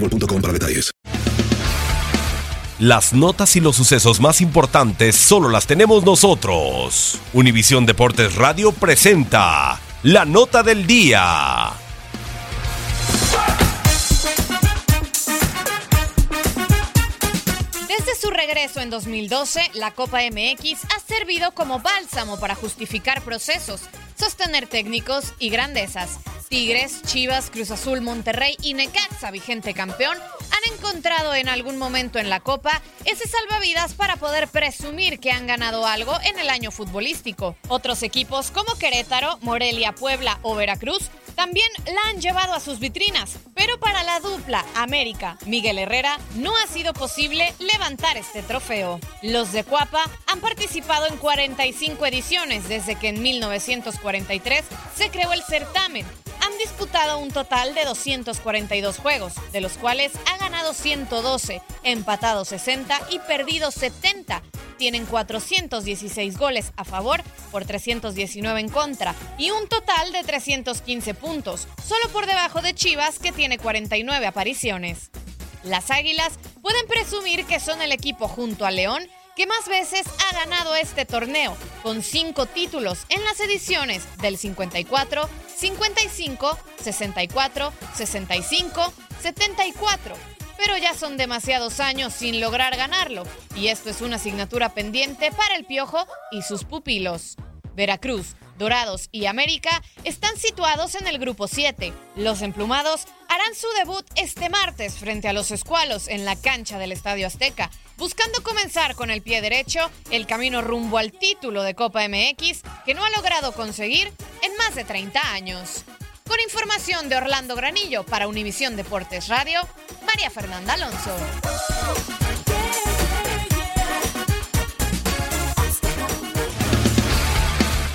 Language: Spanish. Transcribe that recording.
boostmobile.com para detalles. Las notas y los sucesos más importantes solo las tenemos nosotros. Univisión Deportes Radio presenta la nota del día. Desde su regreso en 2012, la Copa MX ha servido como bálsamo para justificar procesos, sostener técnicos y grandezas. Tigres, Chivas, Cruz Azul, Monterrey y Necaxa, vigente campeón, han encontrado en algún momento en la Copa ese salvavidas para poder presumir que han ganado algo en el año futbolístico. Otros equipos como Querétaro, Morelia, Puebla o Veracruz también la han llevado a sus vitrinas, pero para la dupla América Miguel Herrera no ha sido posible levantar este trofeo. Los de Cuapa han participado en 45 ediciones desde que en 1943 se creó el certamen. Disputado un total de 242 juegos, de los cuales ha ganado 112, empatado 60 y perdido 70 tienen 416 goles a favor por 319 en contra y un total de 315 puntos, solo por debajo de Chivas que tiene 49 apariciones. Las Águilas pueden presumir que son el equipo junto a León que más veces ha ganado este torneo, con cinco títulos en las ediciones del 54, 55, 64, 65, 74 pero ya son demasiados años sin lograr ganarlo, y esto es una asignatura pendiente para el Piojo y sus pupilos. Veracruz, Dorados y América están situados en el grupo 7. Los emplumados harán su debut este martes frente a los escualos en la cancha del Estadio Azteca, buscando comenzar con el pie derecho el camino rumbo al título de Copa MX que no ha logrado conseguir en más de 30 años. Con información de Orlando Granillo para Univisión Deportes Radio, María Fernanda Alonso.